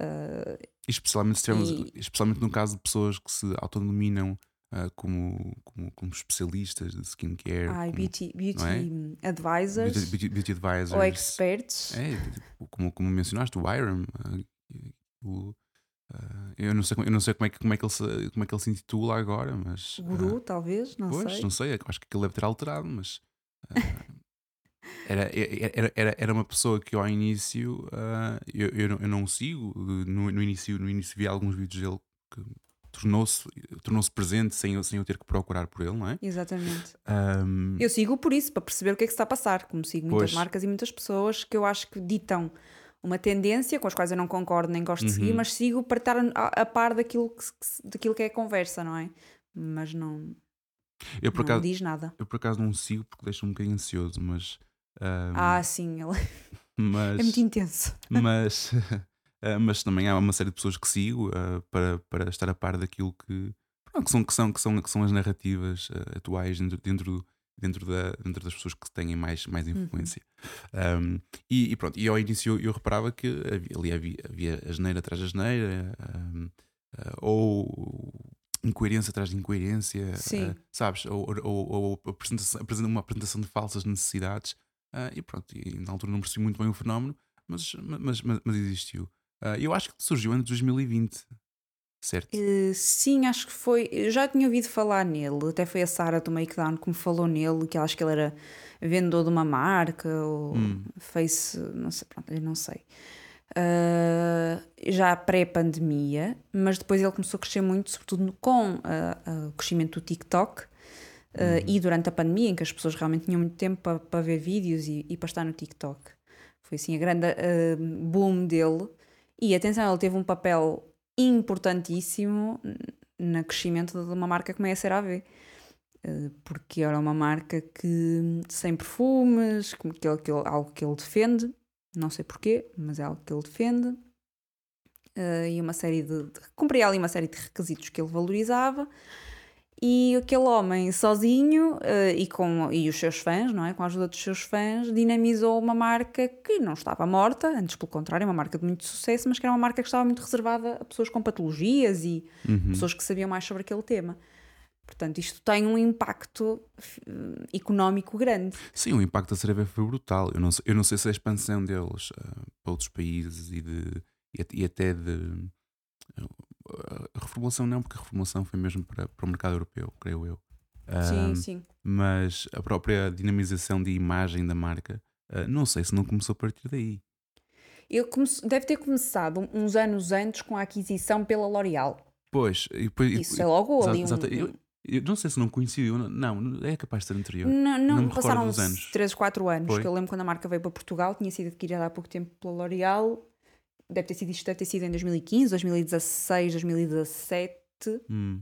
Uh, especialmente, se tivermos, e... especialmente no caso de pessoas que se autodenominam uh, como, como, como, especialistas de skincare. Ai, como, beauty, beauty é? advisors. Beauty, beauty, beauty, advisors. Ou experts. É, como, como mencionaste, o Iron. Uh, o, Uh, eu não sei, eu não sei como, é que, como, é que ele se, como é que ele se intitula agora, mas. Guru, uh, talvez, não pois, sei. não sei, acho que ele deve ter alterado, mas. Uh, era, era, era, era uma pessoa que eu ao início eu, eu, não, eu não o sigo. No, no, início, no início vi alguns vídeos dele que tornou-se tornou presente sem, sem eu ter que procurar por ele, não é? Exatamente. Um, eu sigo por isso, para perceber o que é que se está a passar. Como sigo muitas pois. marcas e muitas pessoas que eu acho que ditam uma tendência com as quais eu não concordo nem gosto de seguir, uhum. mas sigo para estar a, a par daquilo que, daquilo que é a conversa, não é? Mas não, eu, por não acaso, diz nada. Eu por acaso não sigo porque deixa-me um bocadinho ansioso, mas. Um, ah, sim, ele mas, é muito intenso. Mas, uh, mas também há uma série de pessoas que sigo uh, para, para estar a par daquilo que, que, são, que, são, que, são, que são as narrativas uh, atuais dentro, dentro dentro, da, dentro das pessoas que têm mais, mais uhum. influência. Uhum. Um, e, e, pronto, e ao início eu, eu reparava que havia, ali havia, havia asneira atrás de asneira, um, ah, ou incoerência atrás de incoerência, uh, sabes? Ou, ou, ou apresentação, uma apresentação de falsas necessidades. Uh, e pronto, e na altura não percebi muito bem o fenómeno, mas, mas, mas, mas existiu. Eu acho que surgiu em 2020 certo? Uh, sim, acho que foi. Eu já tinha ouvido falar nele, até foi a Sara do Makedown que me falou nele, que acho que ele era vendedor de uma marca ou hum. face. Não sei, pronto, eu não sei. Uh, já pré-pandemia, mas depois ele começou a crescer muito, sobretudo com uh, o crescimento do TikTok. Uh, e durante a pandemia, em que as pessoas realmente tinham muito tempo para, para ver vídeos e, e, para estar no TikTok. Foi assim a grande boom dele. E atenção, ele teve um papel importantíssimo no crescimento de uma marca como é a CeraVe eh, porque era uma marca que sem perfumes, que, que, algo que ele defende, não sei porquê, mas é algo que ele defende, uh, e uma série de, de. cumpria ali uma série de requisitos que ele valorizava, E aquele homem sozinho uh, e, com, e os seus fãs, não é? com a ajuda dos seus fãs, dinamizou uma marca que não estava morta, antes pelo contrário, uma marca de muito sucesso, mas que era uma marca que estava muito reservada a pessoas com patologias e uhum. pessoas que sabiam mais sobre aquele tema. Portanto, isto tem um impacto uh, económico grande. Sim, o impacto da cerveja foi brutal. Eu não sei, eu não sei se a expansão deles uh, para outros países e, de, e, e até de a reformulação não, porque a reformulação foi mesmo para, para o mercado europeu, creio eu. Sim, um, sim. Mas a própria dinamização de imagem da marca, uh, não sei se não começou a partir daí. Ele come... deve ter começado uns anos antes com a aquisição pela L'Oréal. Pois, e depois, isso é logo ali. Exato, um... eu, eu, não sei se não coincidiu, não, é capaz de ser anterior. Não, não, não me passaram uns anos. 3, 4 anos, Foi. que eu lembro quando a marca veio para Portugal, tinha sido adquirida há pouco tempo pela L'Oréal deve ter sido isto deve ter sido em 2015, 2016, 2017. Hum.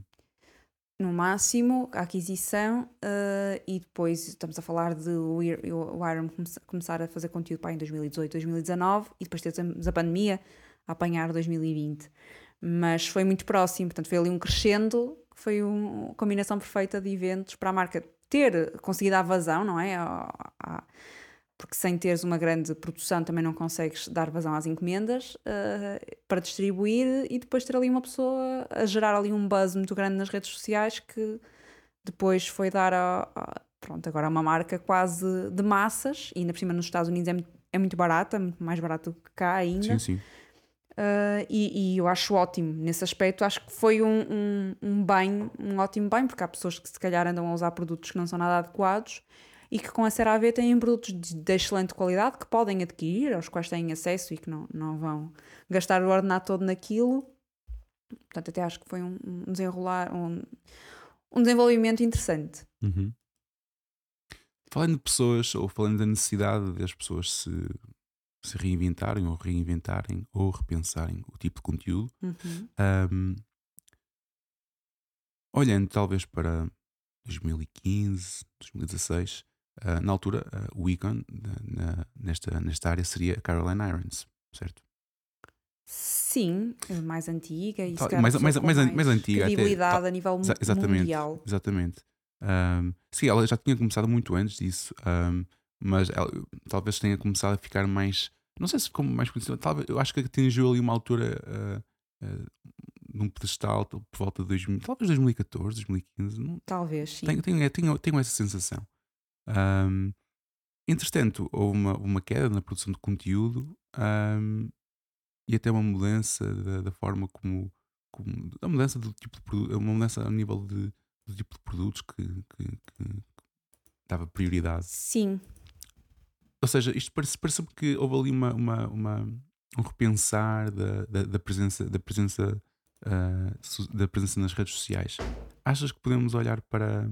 No máximo, a aquisição, uh, e depois estamos a falar de o Iron começar a fazer conteúdo para em 2018, 2019, e depois temos a pandemia a apanhar 2020. Mas foi muito próximo, portanto, foi ali um crescendo, foi uma combinação perfeita de eventos para a marca ter conseguido a vazão, não é? A, a, porque sem teres uma grande produção também não consegues dar vazão às encomendas uh, para distribuir e depois ter ali uma pessoa a gerar ali um buzz muito grande nas redes sociais que depois foi dar a, a pronto, agora uma marca quase de massas e ainda por cima nos Estados Unidos é, muito, é muito barata, muito mais barato que cá ainda. Sim, sim. Uh, e, e, eu acho ótimo nesse aspecto. Acho que foi um, um, um bem, um ótimo bem, porque há pessoas que se calhar andam a usar produtos que não são nada adequados e que com a CeraVe têm produtos de, de, excelente qualidade que podem adquirir, aos quais têm acesso e que não, não vão gastar o ordenado todo naquilo. Portanto, até acho que foi um, um desenrolar, um, um desenvolvimento interessante. Uhum. Falando de pessoas, ou falando da necessidade das pessoas se, se reinventarem, ou reinventarem, ou repensarem o tipo de conteúdo, uhum. um, olhando talvez para 2015, 2016, Uh, na altura, uh, o icon na, nesta, nesta área seria Caroline Irons, certo? Sim, mais antiga e Tal, mais, mais, mais, mais, mais antiga. Credibilidade até, a nível exa exatamente, mundial. Exatamente. Um, sim, ela já tinha começado muito antes disso, um, mas ela, talvez tenha começado a ficar mais. Não sei se ficou mais conhecida, talvez, eu acho que atingiu ali uma altura uh, uh, num pedestal por volta de 2000, talvez 2014, 2015. Não, talvez, sim. Tenho, tenho, tenho, tenho essa sensação. Um, entretanto, houve uma, uma queda na produção de conteúdo um, e até uma mudança da, da forma como, como, a mudança do tipo de produto, uma mudança a nível de, do tipo de produtos que, que, que dava prioridade. Sim. Ou seja, isto parece, parece que houve ali uma, uma, uma um repensar da, da, da, presença, da presença, uh, da presença nas redes sociais. Achas que podemos olhar para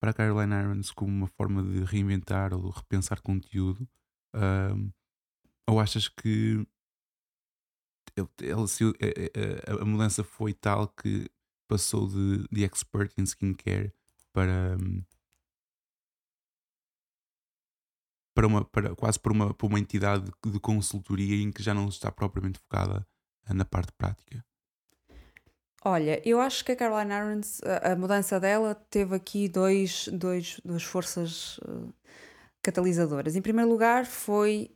para a Caroline Irons como uma forma de reinventar ou de repensar conteúdo? Ou achas que ele, ele, se, a, a, a, mudança foi tal que passou de, de expert em skincare para, para, uma, para quase para uma, para uma entidade de consultoria em que já não está propriamente focada na parte prática? Olha, eu acho que a Caroline Irons, a, mudança dela teve aqui dois, dois, duas forças uh, catalisadoras. Em primeiro lugar, foi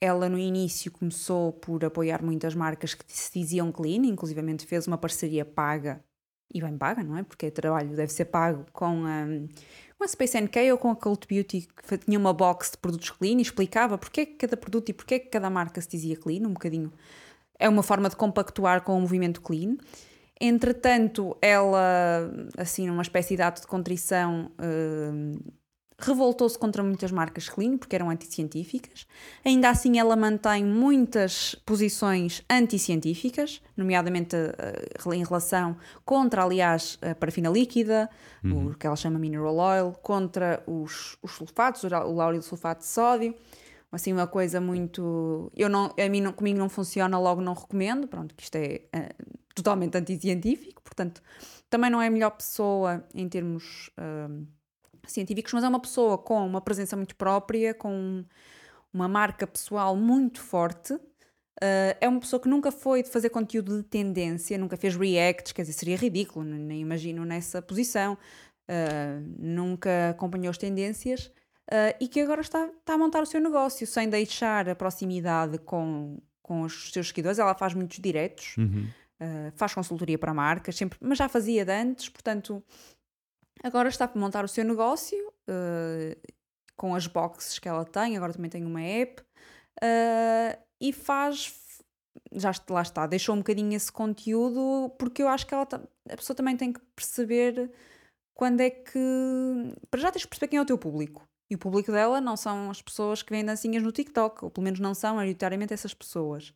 ela no início começou por apoiar muitas marcas que se diziam clean, inclusivamente fez uma parceria paga e bem paga, não é? Porque o trabalho deve ser pago com a, com a Space NK ou com a Cult Beauty, que tinha uma box de produtos clean e explicava porque é que cada produto e porque é que cada marca se dizia clean, um bocadinho. É uma forma de compactuar com o movimento clean. Entretanto, ela, assim, numa espécie de ato de contrição, uh, revoltou-se contra muitas marcas clean porque eram anticientíficas. Ainda assim, ela mantém muitas posições anticientíficas, nomeadamente uh, em relação contra, aliás, a parafina líquida, uhum. o que ela chama mineral oil, contra os, os sulfatos, o láureo sulfato de sódio assim uma coisa muito eu não a mim não, comigo não funciona logo não recomendo pronto que isto é uh, totalmente anticientífico, portanto, também não é a melhor pessoa em termos uh, científicos, mas é uma pessoa com uma presença muito própria, com uma marca pessoal muito forte. Uh, é uma pessoa que nunca foi de fazer conteúdo de tendência, nunca fez reacts, quer dizer, seria ridículo, nem imagino nessa posição. Uh, nunca acompanhou as tendências uh, e que agora está, está a montar o seu negócio sem deixar a proximidade com, com os seus seguidores. Ela faz muitos diretos, Uhum. Uh, faz consultoria para marcas, sempre, mas já fazia de antes, portanto, agora está a montar o seu negócio uh, com as boxes que ela tem. Agora também tem uma app uh, e faz. Já lá está, deixou um bocadinho esse conteúdo porque eu acho que ela, a pessoa também tem que perceber quando é que. Para já tens que perceber quem é o teu público. E o público dela não são as pessoas que vêm dancinhas no TikTok, ou pelo menos não são maioritariamente essas pessoas.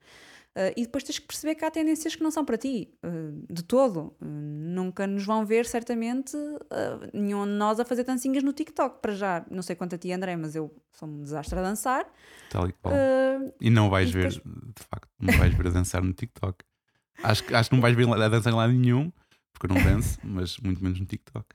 Uh, e depois tens que perceber que há tendências que não são para ti, uh, de todo. Uh, nunca nos vão ver, certamente, nenhum de nós a fazer dancinhas no TikTok. Para já, não sei quanto a ti, André, mas eu sou um desastre a dançar. Tal e qual. E não vais e ver, depois- de facto, não vais ver a dançar no TikTok. Acho, que- acho que não vais ver a dançar em lado nenhum, porque eu não danço, mas muito menos no TikTok.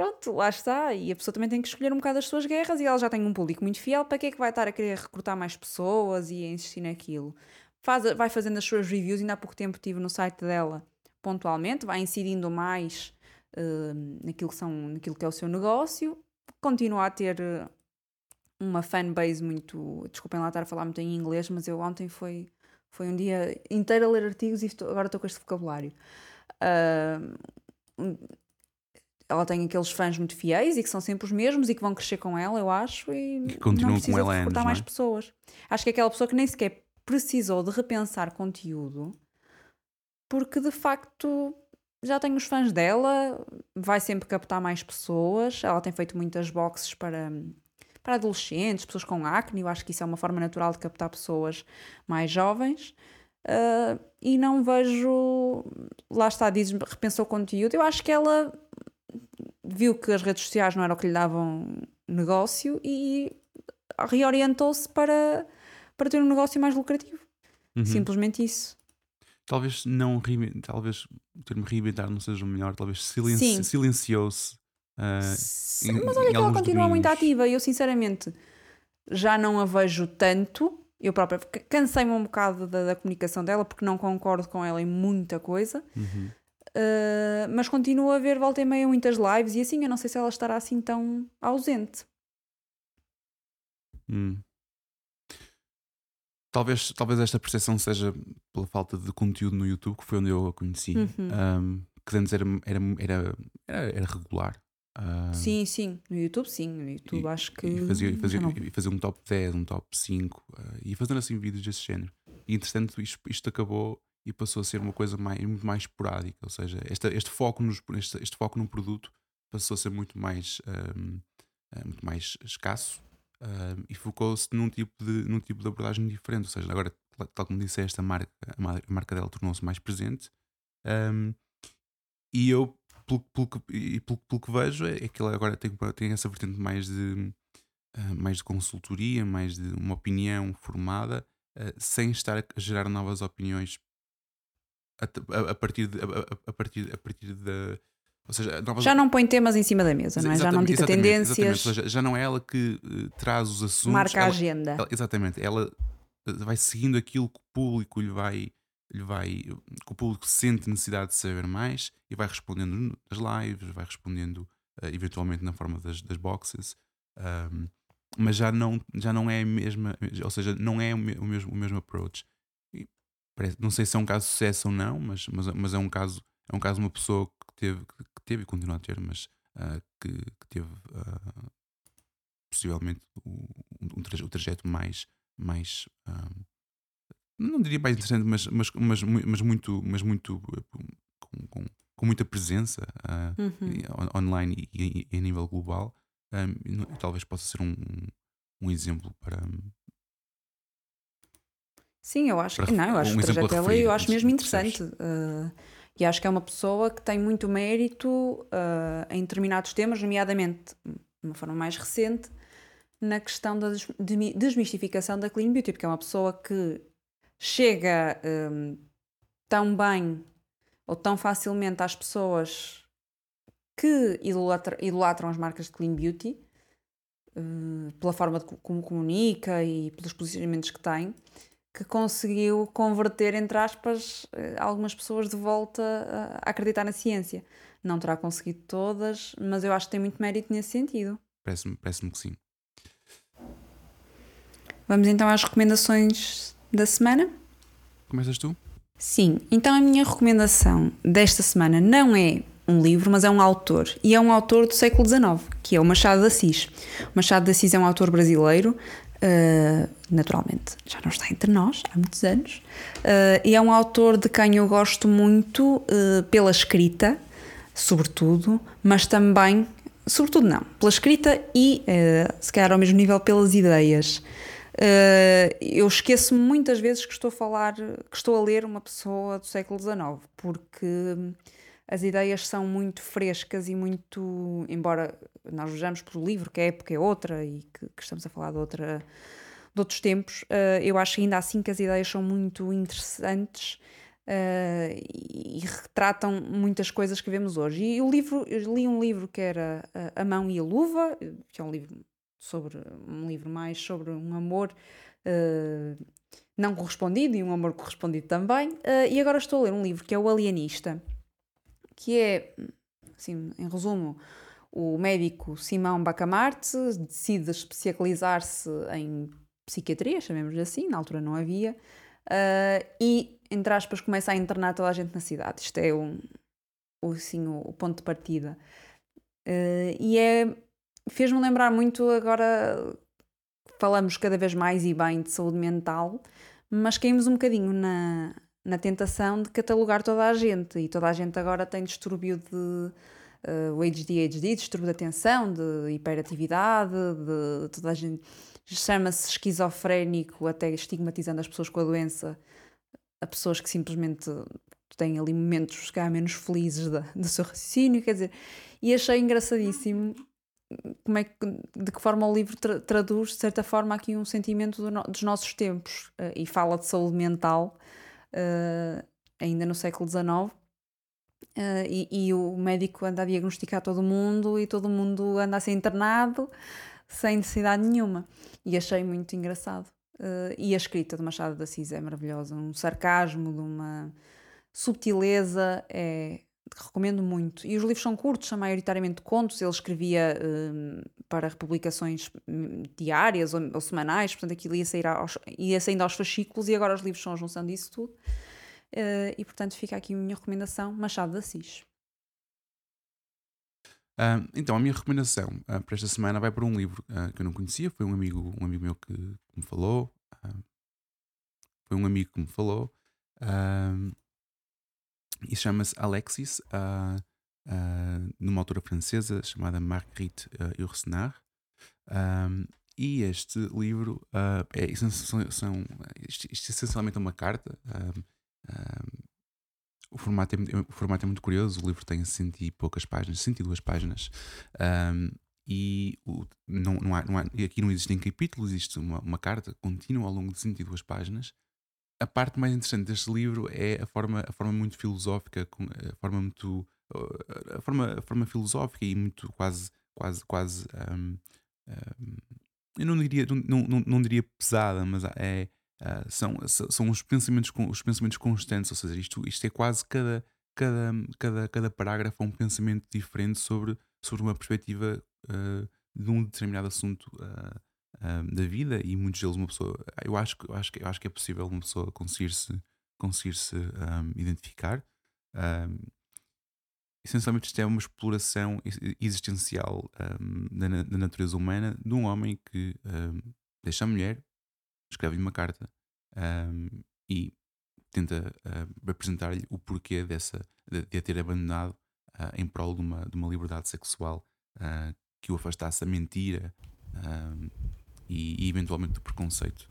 Pronto, lá está. E a pessoa também tem que escolher um bocado as suas guerras e ela já tem um público muito fiel. Para que é que vai estar a querer recrutar mais pessoas e a insistir naquilo? Faz, vai fazendo as suas reviews. Ainda há pouco tempo estive no site dela pontualmente, vai incidindo mais eh, naquilo, que são, naquilo que é o seu negócio. Continua a ter eh, uma fanbase muito. Desculpem lá estar a falar muito em inglês, mas eu ontem foi, foi um dia inteiro a ler artigos e estou- agora estou com este vocabulário. Ah, ela tem aqueles fãs muito fiéis e que são sempre os mesmos e que vão crescer com ela, eu acho, e continuam não com precisa ela de há recrutar anos, mais não é? pessoas. Acho que é aquela pessoa que nem sequer precisou de repensar conteúdo porque de facto já tem os fãs dela, vai sempre captar mais pessoas. Ela tem feito muitas boxes para, para adolescentes, pessoas com acne. Eu acho que isso é uma forma natural de captar pessoas mais jovens. Ah, e não vejo. Lá está, diz repensou o conteúdo. Eu acho que ela viu que as redes sociais não era o que lhe davam negócio e reorientou-se para, para ter um negócio mais lucrativo. Uhum. Simplesmente isso. Talvez não talvez o termo reinventar não seja o melhor, talvez silenci- silenciou-se. ah, Sim, em- mas olha que ela continua muito ativa e eu sinceramente já não a vejo tanto. Eu própria ca- cansei-me um bocado da, da comunicação dela porque não concordo com ela em muita coisa. Uhum. Uh, mas continuo a ver volta e meia muitas lives e assim eu não sei se ela estará assim tão ausente. Hum. Talvez, talvez esta percepção seja pela falta de conteúdo no YouTube, que foi onde eu a conheci. Uhum. Um, que antes era, era, era, era, regular. Um, Sim, sim, no YouTube sim, no YouTube e- acho que E fazia, fazia, e fazia um top 10, um top 5, uh, e fazendo assim vídeos desse género. E entretanto isto, isto acabou e passou a ser uma coisa mais, muito mais esporádica, ou seja, esta, este, foco nos, este, este foco num produto passou a ser muito mais, um, uh, muito mais escasso um, e focou-se num tipo, de, num tipo de abordagem diferente. Ou seja, agora, tal como disseste, a marca, a mar- a marca dela tornou-se mais presente. um, e eu, pelo, pelo, que, pelo, pelo que vejo, é que ela agora tem, tem essa vertente mais de, uh, mais de consultoria, mais de uma opinião formada, uh, sem estar a gerar novas opiniões a, a- a partir de, a, a- a partir, a partir da. Seja, novas Já não põe temas em cima da mesa, não é? Já não dita tendências, seja, já não é ela que uh, traz os assuntos. marca a ela- agenda. ela- exatamente, ela uh, vai seguindo aquilo que o público lhe vai, lhe vai, que o público sente necessidade de saber mais e vai respondendo nas lives, vai respondendo uh, eventualmente na forma das, das boxes, um, mas já não, já não é a mesma, ou seja, não é o mesmo, o mesmo approach. Não sei se é um caso de sucesso ou não, mas, mas, mas é um caso, é um caso de uma pessoa que teve, que teve e continua a ter, mas uh, que, que teve uh, possivelmente o, um traje- o trajeto mais, mais um, não diria mais interessante, mas, mas, mas, mas muito, mas muito uh, com, com, com muita presença uh, Uhum. on- online e, e- a nível global. um, talvez possa ser um- um exemplo para. Sim, eu acho Para que não, eu acho um que o trajeto dela eu acho mesmo interessante. uh, e acho que é uma pessoa que tem muito mérito uh, em determinados temas, nomeadamente de uma forma mais recente, na questão da desmistificação da clean beauty, porque é uma pessoa que chega um, tão bem ou tão facilmente às pessoas que idolatra- idolatram as marcas de clean beauty uh, pela forma de co- como comunica e pelos posicionamentos que tem que conseguiu converter, entre aspas, eh, algumas pessoas de volta a acreditar na ciência. Não terá conseguido todas, mas eu acho que tem muito mérito nesse sentido. Parece-me parece que sim. Vamos então às recomendações da semana? Começas tu? Sim, então a minha recomendação desta semana não é um livro, mas é um autor. E é um autor do século XIX, que é o Machado de Assis. O Machado de Assis é um autor brasileiro, uh, naturalmente já não está entre nós há muitos anos, uh, e é um autor de quem eu gosto muito uh, pela escrita, sobretudo, mas também, sobretudo não, pela escrita e, se calhar ao mesmo nível, pelas ideias. Eu esqueço-me muitas vezes que estou a falar, que estou a ler uma pessoa do século XIX, porque as ideias são muito frescas e muito. Embora nós vejamos pelo livro que a época é outra e que, que estamos a falar de, outra, de outros tempos, uh, eu acho ainda assim que as ideias são muito interessantes. Uh, e, e retratam muitas coisas que vemos hoje. E o livro, eu li um livro que era A Mão e a Luva, que é um livro sobre um livro mais sobre um amor uh, não correspondido e um amor correspondido também. Uh, e agora estou a ler um livro que é O Alienista, que é, assim, em resumo, o médico Simão Bacamarte decide especializar-se em psiquiatria, chamemos-lhe assim, na altura não havia, uh, e, entre aspas, começa a internar toda a gente na cidade. Isto é um, assim, o, o ponto de partida. Uh, e é, fez-me lembrar muito agora, falamos cada vez mais e bem de saúde mental, mas caímos um bocadinho na, na tentação de catalogar toda a gente. E toda a gente agora tem distúrbio de uh, o ADHD, distúrbio de atenção, de hiperatividade, de toda a gente chama-se esquizofrénico, até estigmatizando as pessoas com a doença, a pessoas que simplesmente têm ali momentos calhar menos felizes do seu raciocínio, quer dizer, e achei engraçadíssimo como é que, de que forma o livro tra traduz, de certa forma, aqui um sentimento do no, dos nossos tempos uh, e fala de saúde mental uh, ainda no século XIX. Uh, eh, e, e, o médico anda a diagnosticar todo mundo e todo mundo anda a ser internado sem necessidade nenhuma. E achei muito engraçado. Uh, e a escrita de Machado de Assis é maravilhosa. Um sarcasmo, de uma subtileza, é, recomendo muito. E os livros são curtos, são maioritariamente contos. Ele escrevia para republicações hum, diárias ou, ou, semanais, portanto aquilo ia, sair aos, ia saindo aos fascículos e agora os livros são a junção disso tudo. Uh, e portanto fica aqui a minha recomendação: Machado de Assis. Uh, então, a minha recomendação uh, para esta semana vai para um livro que eu não conhecia. Foi um amigo, um amigo meu que, que me falou. foi um amigo que me falou. e chama-se Alexis uh, numa autora francesa chamada Marguerite uh, Yourcenar. Um, e este livro uh, é, são, são, isto, é essencialmente uma carta. Um, um, o, formato é, o formato é muito curioso. O livro tem cento e poucas páginas, 102 páginas. Um, e o, não, não, há, não há, aqui não existem capítulos, existe uma, uma carta contínua ao longo de 102 páginas. A parte mais interessante deste livro é a forma, a forma muito filosófica, a forma muito a forma, a forma filosófica e muito quase, quase, quase. Um, um, eu não diria, não, não, não diria pesada, mas é, uh, são, são os pensamentos, os pensamentos constantes, ou seja, isto, isto é quase cada, cada, cada, cada parágrafo é um pensamento diferente sobre, sobre uma perspectiva uh, de um determinado assunto uh, da vida e muitos deles uma pessoa eu acho que eu acho eu acho que é possível uma pessoa conseguir se conseguir se um, identificar um, essencialmente isto é uma exploração existencial um, da, da, natureza humana de um homem que um, deixa a mulher, escreve uma carta um, e tenta uh, apresentar-lhe o porquê dessa, de, de a ter abandonado uh, em prol de uma, de uma liberdade sexual uh, que o afastasse da mentira e, e, eventualmente do preconceito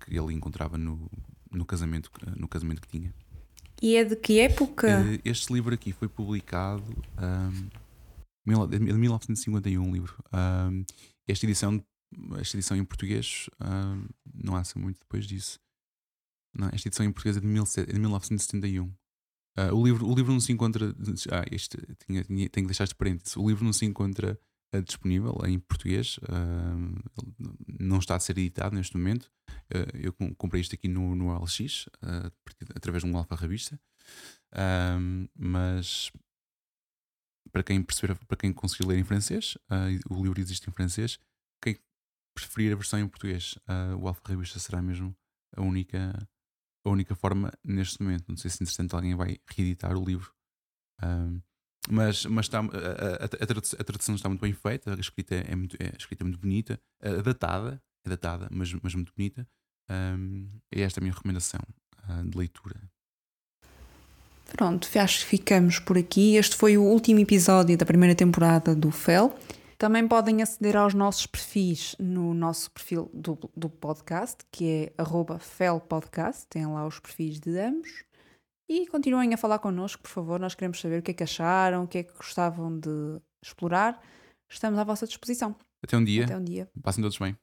que ele encontrava no, no, casamento, no casamento que tinha. E é de que época? Eh, este livro aqui foi publicado um, de 1951, livro. Um, esta edição, esta edição em português um, não há ser muito depois disso. Não, esta edição em português é de, mil, é de 1971. Uh, ah, o, livro, o livro não se encontra. Ah, este tinha, tinha, tenho que deixar este parênteses. O livro não se encontra uh, disponível em português. Uh, não está a ser editado neste momento. Uh, eu comprei isto aqui no, no LX, através de um alfa revista. mas para quem perceber, para quem conseguir ler em francês, o livro existe em francês. Quem preferir a versão em português, o alfa revista será mesmo a única, a única forma neste momento. Não sei se interessante alguém vai reeditar o livro. Mas, mas está, a, a, a, tradução está muito bem feita, a escrita é muito, é, escrita é muito bonita, é datada, é datada, mas, mas muito bonita. Um, é esta a minha recomendação uh, de leitura. Pronto, acho que ficamos por aqui. Este foi o último episódio da primeira temporada do FEL. Também podem aceder aos nossos perfis no nosso perfil do, do podcast, que é FELPodcast. Tem lá os perfis de ambos. E continuem a falar connosco, por favor. Nós queremos saber o que é que acharam, o que é que gostavam de explorar. Estamos à vossa disposição. Até um dia. Até um dia. Passem todos bem.